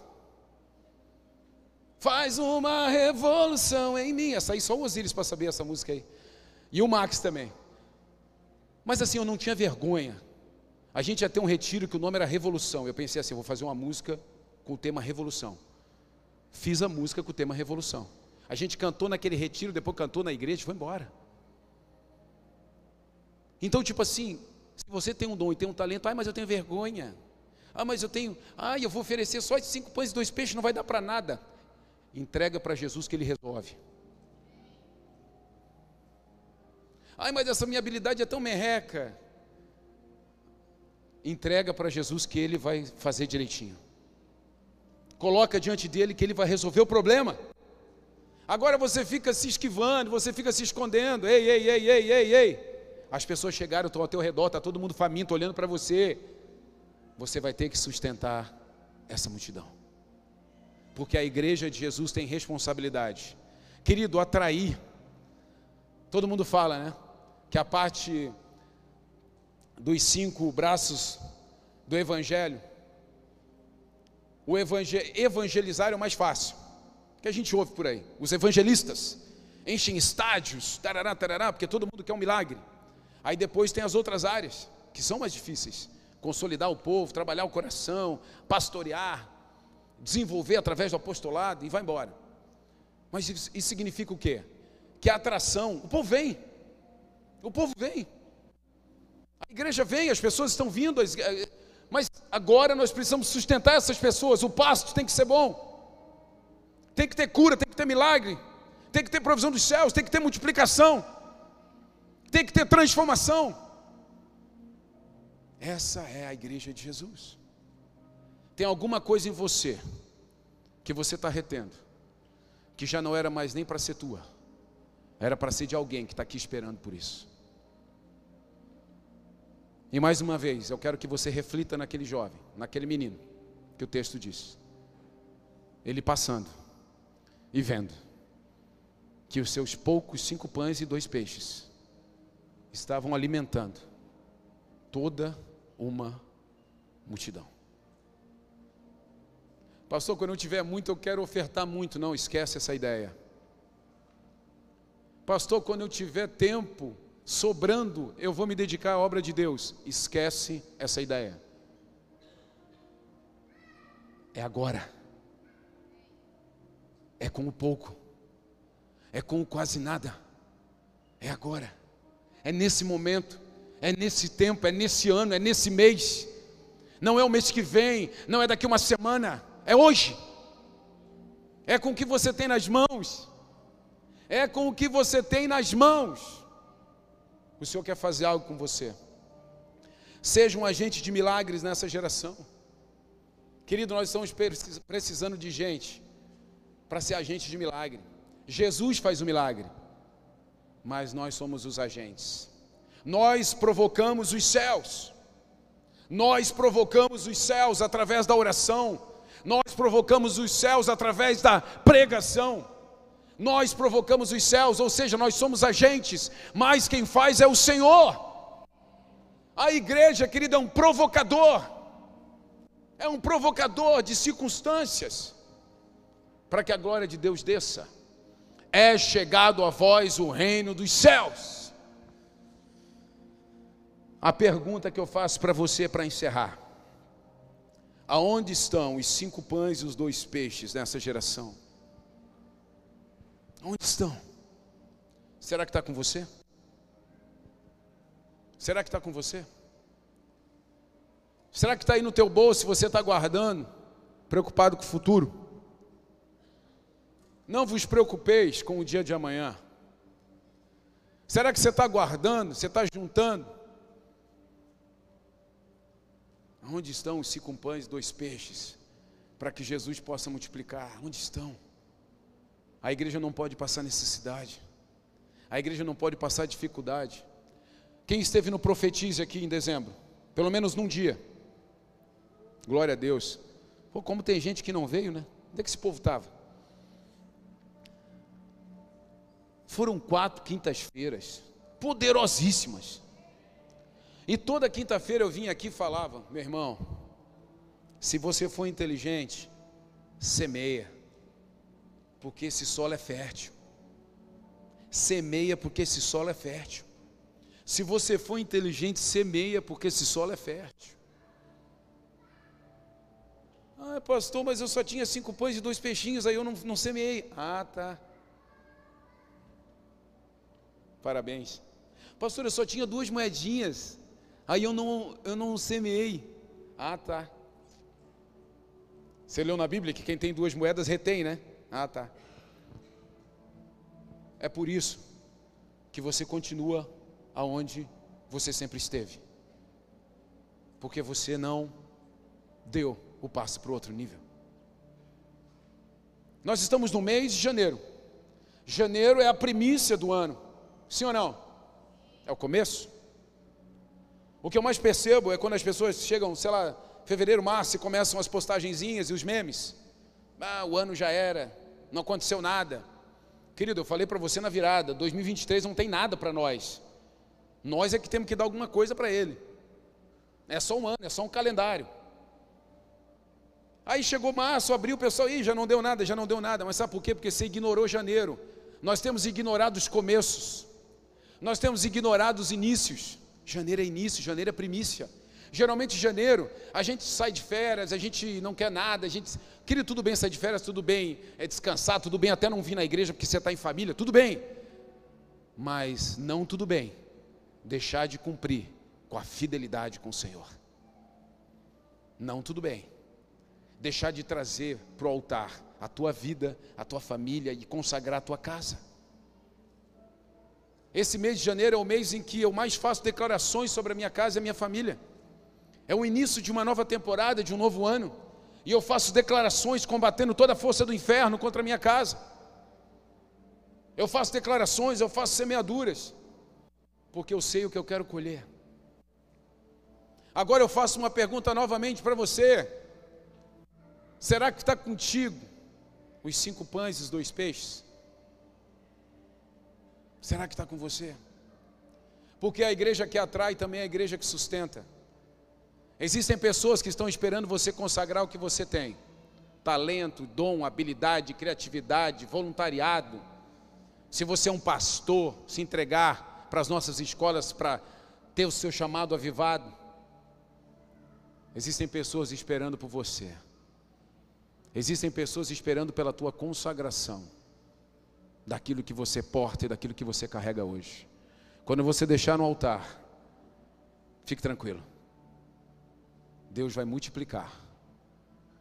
Faz uma revolução em mim. Essa aí só o Osiris para saber essa música aí. E o Max também. Mas assim, eu não tinha vergonha. A gente ia ter um retiro que o nome era Revolução. Eu pensei assim, eu vou fazer uma música com o tema Revolução. Fiz a música com o tema Revolução. A gente cantou naquele retiro, depois cantou na igreja e foi embora. Então, tipo assim, se você tem um dom e tem um talento, ai, mas eu tenho vergonha. Ah, mas eu tenho, ai, eu vou oferecer só cinco pães e dois peixes, não vai dar para nada. Entrega para Jesus que Ele resolve. Ai, mas essa minha habilidade é tão merreca. Entrega para Jesus que Ele vai fazer direitinho. Coloca diante dele que Ele vai resolver o problema. Agora você fica se esquivando, você fica se escondendo. Ei, ei, ei, ei, ei, ei. As pessoas chegaram, estão ao teu redor, está todo mundo faminto olhando para você. Você vai ter que sustentar essa multidão. Porque a igreja de Jesus tem responsabilidade. Querido, atrair. Todo mundo fala, né? Que a parte dos cinco braços do evangelho, o evangelizar é o mais fácil. Que a gente ouve por aí. Os evangelistas enchem estádios, tarará, tarará, porque todo mundo quer um milagre. Aí depois tem as outras áreas, que são mais difíceis: consolidar o povo, trabalhar o coração, pastorear, desenvolver através do apostolado e vai embora. Mas isso significa o quê? Que a atração, o povo vem, o povo vem, a igreja vem, as pessoas estão vindo, mas agora nós precisamos sustentar essas pessoas, o pasto tem que ser bom, tem que ter cura, tem que ter milagre, tem que ter provisão dos céus, tem que ter multiplicação. Tem que ter transformação. Essa é a igreja de Jesus. Tem alguma coisa em você que você está retendo, que já não era mais nem para ser tua, era para ser de alguém que está aqui esperando por isso. E mais uma vez, eu quero que você reflita naquele jovem, naquele menino, que o texto diz. Ele passando e vendo que os seus poucos cinco pães e dois peixes estavam alimentando toda uma multidão. Pastor, quando eu tiver muito, eu quero ofertar muito. Não, esquece essa ideia. Pastor, quando eu tiver tempo sobrando, eu vou me dedicar à obra de Deus. Esquece essa ideia. É agora. É com o pouco. É com o quase nada. É agora é nesse momento, é nesse tempo, é nesse ano, é nesse mês. Não é o mês que vem, não é daqui uma semana, é hoje. É com o que você tem nas mãos. É com o que você tem nas mãos. O Senhor quer fazer algo com você. Seja um agente de milagres nessa geração. Querido, nós estamos precisando de gente para ser agente de milagre. Jesus faz o milagre, mas nós somos os agentes. Nós provocamos os céus. Nós provocamos os céus através da oração. Nós provocamos os céus através da pregação. Nós provocamos os céus, ou seja, nós somos agentes, mas quem faz é o Senhor. A igreja, querida, é um provocador. É um provocador de circunstâncias para que a glória de Deus desça. É chegado a vós o reino dos céus. A pergunta que eu faço para você para encerrar: Aonde estão os cinco pães e os dois peixes nessa geração? Onde estão? Será que está com você? Será que está com você? Será que está aí no teu bolso e você está guardando, preocupado com o futuro? Não vos preocupeis com o dia de amanhã. Será que você está guardando, você está juntando? Onde estão os cinco pães e dois peixes? Para que Jesus possa multiplicar. Onde estão? A igreja não pode passar necessidade. A igreja não pode passar dificuldade. Quem esteve no Profetize aqui em dezembro? Pelo menos num dia. Glória a Deus. Pô, como tem gente que não veio, né? Onde é que esse povo estava? Foram quatro quintas-feiras, poderosíssimas. E toda quinta-feira eu vinha aqui e falava, meu irmão, se você for inteligente, semeia, porque esse solo é fértil. Semeia, porque esse solo é fértil. Se você for inteligente, semeia, porque esse solo é fértil. Ah, pastor, mas eu só tinha cinco pães e dois peixinhos, aí eu não, não semeei. Ah, tá. Parabéns. Pastor, eu só tinha duas moedinhas. Aí eu não, eu não semeei. Ah, tá. Você leu na Bíblia que quem tem duas moedas retém, né? Ah, tá. É por isso que você continua aonde você sempre esteve. Porque você não deu o passo para o outro nível. Nós estamos no mês de janeiro. Janeiro é a primícia do ano. Sim ou não? É o começo. O que eu mais percebo é quando as pessoas chegam, sei lá, fevereiro, março, e começam as postagenzinhas e os memes. Ah, o ano já era, não aconteceu nada. Querido, eu falei para você na virada, 2023 não tem nada para nós. Nós é que temos que dar alguma coisa para ele. É só um ano, é só um calendário. Aí chegou março, abriu o pessoal, e já não deu nada, já não deu nada. Mas sabe por quê? Porque você ignorou janeiro. Nós temos ignorado os começos. Nós temos ignorado os inícios. Janeiro é início, janeiro é primícia. Geralmente janeiro, a gente sai de férias, a gente não quer nada, a gente. Queria tudo bem sair de férias, tudo bem é descansar, tudo bem até não vir na igreja porque você está em família, tudo bem. Mas não tudo bem deixar de cumprir com a fidelidade com o Senhor. Não tudo bem. Deixar de trazer para o altar a tua vida, a tua família e consagrar a tua casa. Esse mês de janeiro é o mês em que eu mais faço declarações sobre a minha casa e a minha família. É o início de uma nova temporada, de um novo ano. E eu faço declarações combatendo toda a força do inferno contra a minha casa. Eu faço declarações, eu faço semeaduras, porque eu sei o que eu quero colher. Agora eu faço uma pergunta novamente para você: será que está contigo os cinco pães e os dois peixes? Será que está com você? Porque a igreja que atrai também é a igreja que sustenta. Existem pessoas que estão esperando você consagrar o que você tem: talento, dom, habilidade, criatividade, voluntariado. Se você é um pastor, se entregar para as nossas escolas para ter o seu chamado avivado. Existem pessoas esperando por você. Existem pessoas esperando pela tua consagração daquilo que você porta e daquilo que você carrega hoje. Quando você deixar no altar, fique tranquilo. Deus vai multiplicar.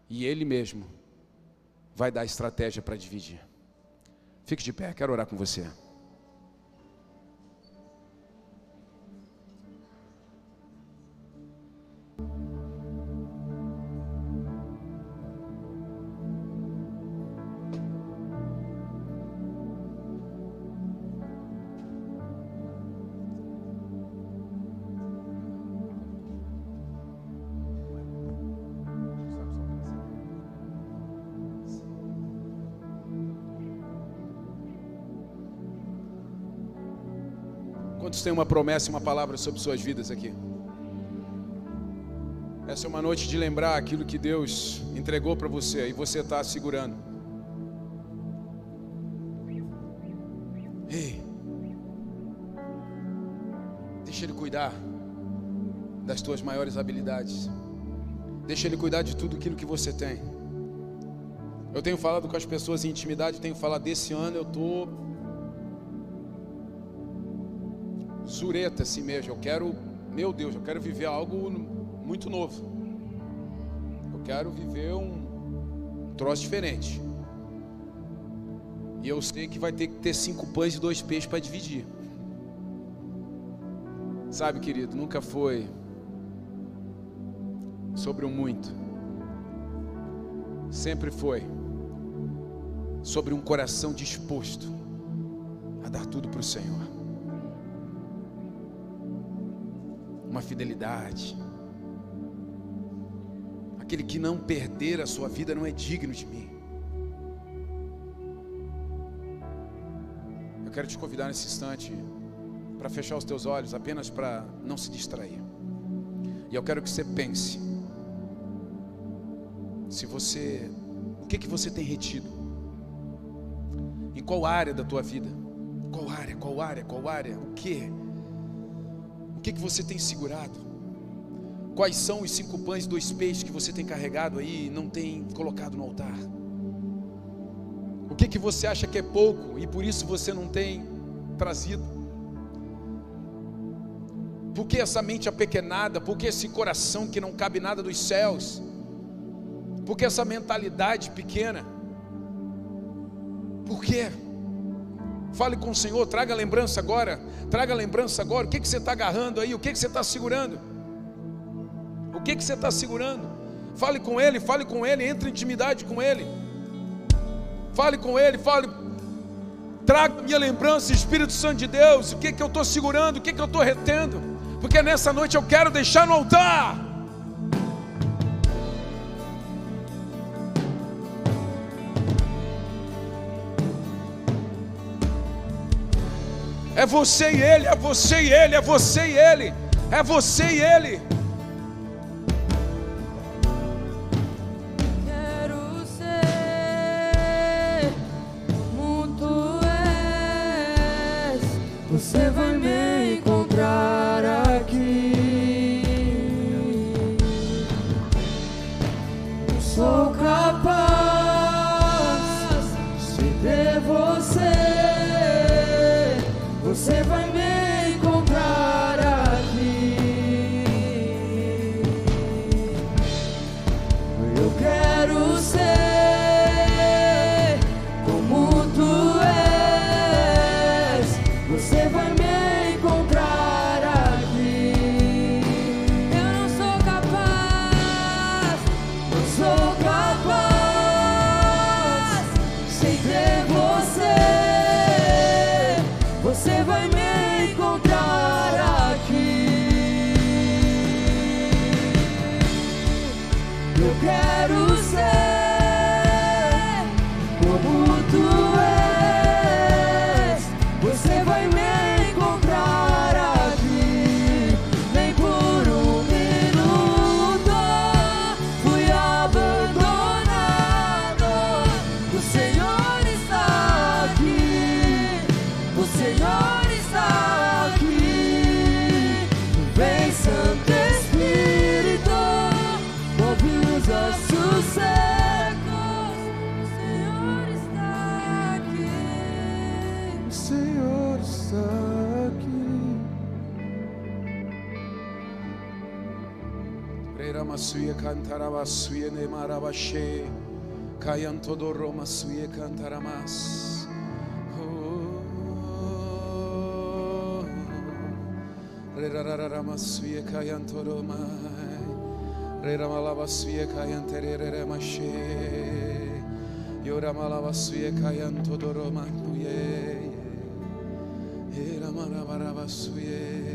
E Ele mesmo vai dar estratégia para dividir. Fique de pé, quero orar com você. Têm uma promessa e uma palavra sobre suas vidas aqui? Essa é uma noite de lembrar aquilo que Deus entregou para você e você está segurando. Ei, deixa Ele cuidar das tuas maiores habilidades. Deixa Ele cuidar de tudo aquilo que você tem. Eu tenho falado com as pessoas em intimidade, tenho falado desse ano, eu estou zureta assim mesmo. Eu quero, meu Deus, eu quero viver algo muito novo. Eu quero viver um troço diferente. E eu sei que vai ter que ter cinco pães e dois peixes para dividir. Sabe, querido, nunca foi sobre o muito. Sempre foi sobre um coração disposto a dar tudo para o Senhor. Uma fidelidade. Aquele que não perder a sua vida não é digno de mim. Eu quero te convidar nesse instante para fechar os teus olhos, apenas para não se distrair. E eu quero que você pense se você, o que que você tem retido? Em qual área da tua vida? Qual área? Qual área? Qual área? O que? O que que você tem segurado? Quais são os cinco pães e dois peixes que você tem carregado aí e não tem colocado no altar? O que que você acha que é pouco e por isso você não tem trazido? Por que essa mente apequenada? Por que esse coração que não cabe nada dos céus? Por que essa mentalidade pequena? Por quê? Fale com o Senhor, traga lembrança agora. Traga lembrança agora. O que, que você está agarrando aí? O que, que você está segurando? O que, que você está segurando? Fale com Ele, fale com Ele, entre em intimidade com Ele. Fale com Ele, fale. Traga minha lembrança, Espírito Santo de Deus. O que, que eu estou segurando? O que, que eu estou retendo? Porque nessa noite eu quero deixar no altar. É você e ele, é você e ele, é você e ele, é você e ele. Você vai me encontrar masuye kantara basuye ne marabashe kayanto dorro masuye kantara mas oh. Rerarara masuye kayanto romai Reramala basuye kayantere reremashe. Yoramala basuye kayanto doromai Yeramara suye.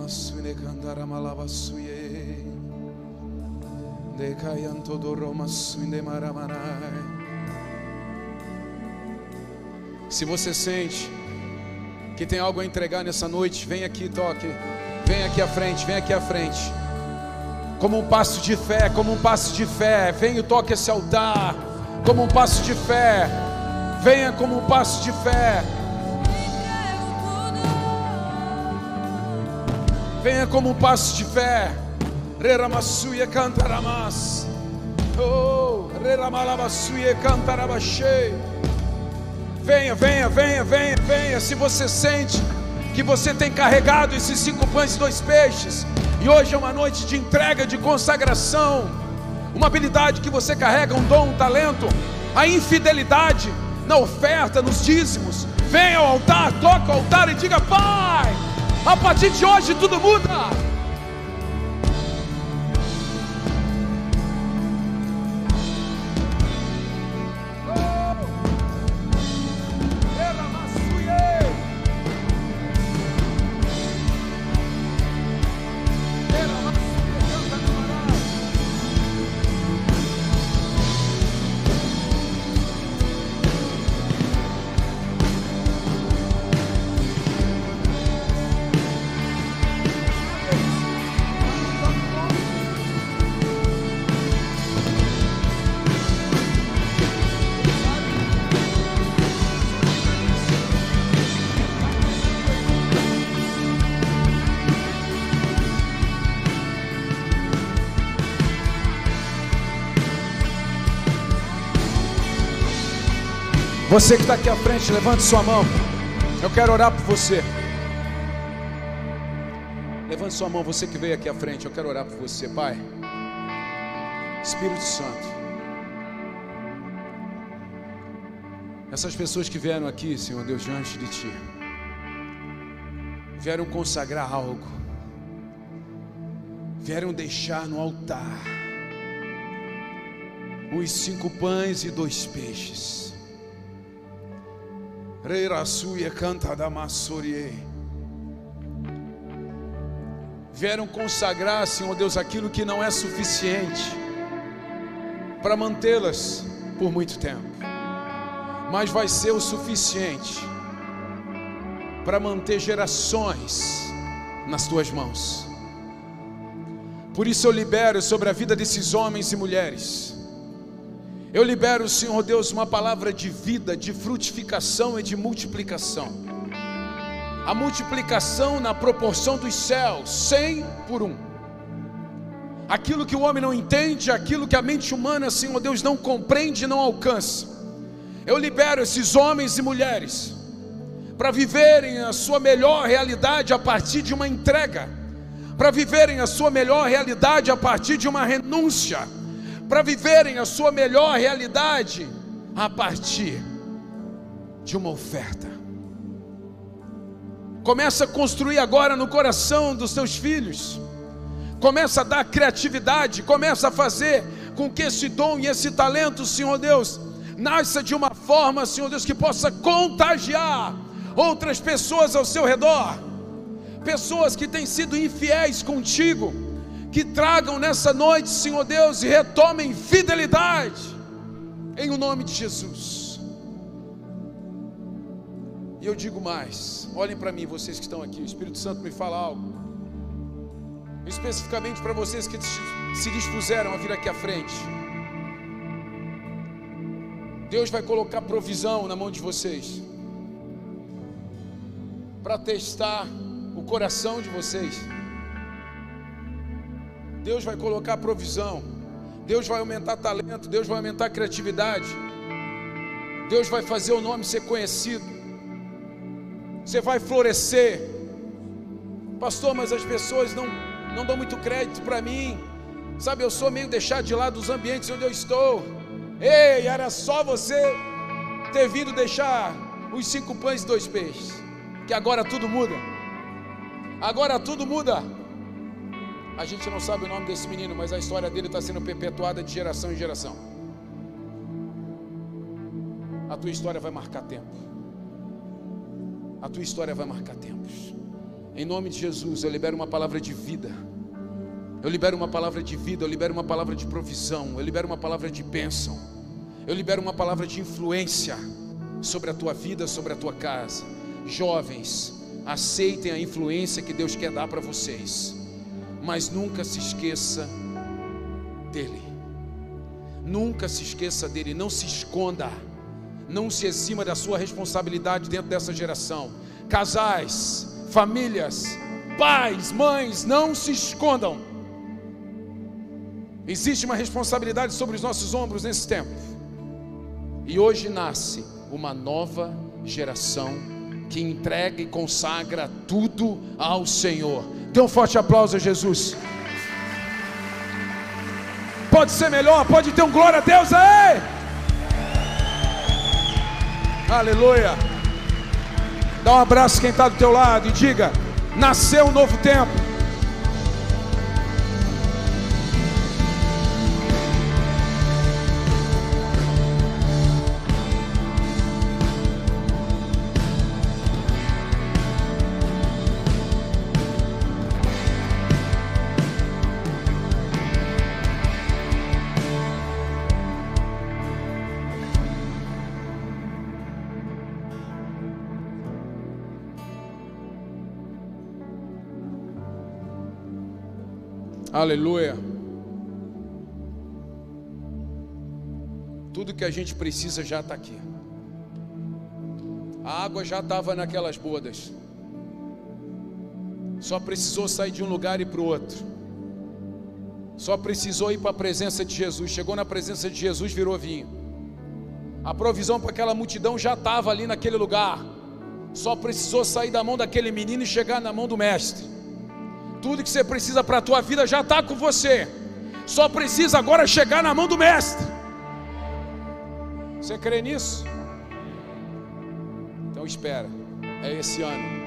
Kayantereremashe. Yoramalabasuye kayantodoromanuye. Eramarabasuye. Rarararamasune kandaramalabasuye. Dekayanto doromasune maramanai. Se você sente que tem algo a entregar nessa noite, vem aqui, toque. Vem aqui à frente, vem aqui à frente. Como um passo de fé, como um passo de fé. Venha e toque esse altar. Como um passo de fé. Venha como um passo de fé. Venha como um passo de fé. Reramassuia cantaramas. Oh, reramalabassuia cantarabachei. Venha, venha, venha, venha, venha. Se você sente que você tem carregado esses cinco pães e dois peixes, e hoje é uma noite de entrega, de consagração, uma habilidade que você carrega, um dom, um talento, a infidelidade na oferta, nos dízimos. Venha ao altar, toque o altar e diga: Pai, a partir de hoje tudo muda. Você que está aqui à frente, levante sua mão. Eu quero orar por você. Levante sua mão, você que veio aqui à frente. Eu quero orar por você, Pai. Espírito Santo. Essas pessoas que vieram aqui, Senhor Deus, diante de Ti, vieram consagrar algo, vieram deixar no altar os cinco pães e dois peixes. Reirasuia canta da Massorie. Vieram consagrar, Senhor Deus, aquilo que não é suficiente para mantê-las por muito tempo, mas vai ser o suficiente para manter gerações nas tuas mãos. Por isso eu libero sobre a vida desses homens e mulheres eu libero, Senhor Deus, uma palavra de vida, de frutificação e de multiplicação. A multiplicação na proporção dos céus, cem por um. Aquilo que o homem não entende, aquilo que a mente humana, Senhor Deus, não compreende e não alcança. Eu libero esses homens e mulheres para viverem a sua melhor realidade a partir de uma entrega, para viverem a sua melhor realidade a partir de uma renúncia para viverem a sua melhor realidade a partir de uma oferta. Começa a construir agora no coração dos seus filhos. Começa a dar criatividade, começa a fazer com que esse dom e esse talento, Senhor Deus, nasça de uma forma, Senhor Deus, que possa contagiar outras pessoas ao seu redor. Pessoas que têm sido infiéis contigo, que tragam nessa noite, Senhor Deus, e retomem fidelidade, em o nome de Jesus. E eu digo mais: olhem para mim, vocês que estão aqui, o Espírito Santo me fala algo, especificamente para vocês que se dispuseram a vir aqui à frente. Deus vai colocar provisão na mão de vocês, para testar o coração de vocês. Deus vai colocar provisão, Deus vai aumentar talento, Deus vai aumentar criatividade, Deus vai fazer o nome ser conhecido, você vai florescer, pastor. Mas as pessoas não, não dão muito crédito para mim, sabe? Eu sou meio deixado de lado dos ambientes onde eu estou. Ei, era só você ter vindo deixar os cinco pães e dois peixes, que agora tudo muda. Agora tudo muda. A gente não sabe o nome desse menino, mas a história dele está sendo perpetuada de geração em geração. A tua história vai marcar tempo. A tua história vai marcar tempos. Em nome de Jesus, eu libero uma palavra de vida. Eu libero uma palavra de vida, eu libero uma palavra de provisão, eu libero uma palavra de bênção, eu libero uma palavra de influência. sobre a tua vida, sobre a tua casa. Jovens, aceitem a influência que Deus quer dar para vocês, mas nunca se esqueça dele. Nunca se esqueça dele, não se esconda, não se exima da sua responsabilidade dentro dessa geração. Casais, famílias, pais, mães, não se escondam. Existe uma responsabilidade sobre os nossos ombros nesse tempo. E hoje nasce uma nova geração que entrega e consagra tudo ao Senhor. Dê um forte aplauso a Jesus. Pode ser melhor, pode ter um glória a Deus aí. Aleluia. Dá um abraço quem está do teu lado e diga: nasceu um novo tempo. Aleluia. Tudo que a gente precisa já está aqui. A água já estava naquelas bodas. Só precisou sair de um lugar e para o outro. Só precisou ir para a presença de Jesus. Chegou na presença de Jesus, virou vinho. A provisão para aquela multidão já estava ali naquele lugar. Só precisou sair da mão daquele menino e chegar na mão do mestre. Tudo que você precisa para a tua vida já está com você. Só precisa agora chegar na mão do mestre. Você crê nisso? Então espera. É esse ano.